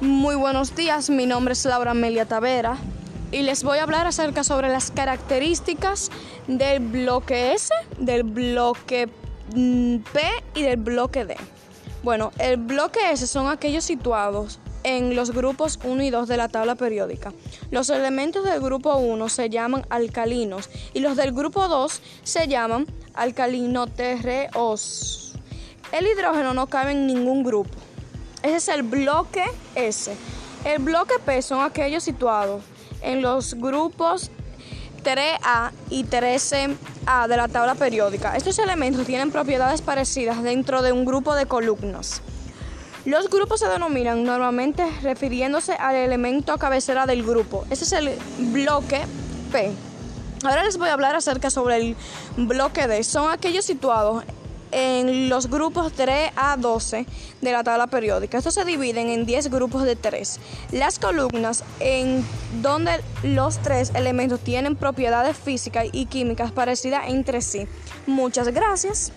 Muy buenos días, mi nombre es Laura Amelia Tavera y les voy a hablar acerca sobre las características del bloque S, del bloque mm, P y del bloque D. Bueno, el bloque S son aquellos situados en los grupos 1 y 2 de la tabla periódica. Los elementos del grupo 1 se llaman alcalinos y los del grupo 2 se llaman alcalinoterreos. El hidrógeno no cabe en ningún grupo. Ese es el bloque S. El bloque P son aquellos situados en los grupos 3A y 13A de la tabla periódica. Estos elementos tienen propiedades parecidas dentro de un grupo de columnas. Los grupos se denominan normalmente refiriéndose al elemento cabecera del grupo. Ese es el bloque P. Ahora les voy a hablar acerca sobre el bloque D. Son aquellos situados en los grupos 3 a 12 de la tabla periódica. Estos se dividen en 10 grupos de 3. Las columnas en donde los tres elementos tienen propiedades físicas y químicas parecidas entre sí. Muchas gracias.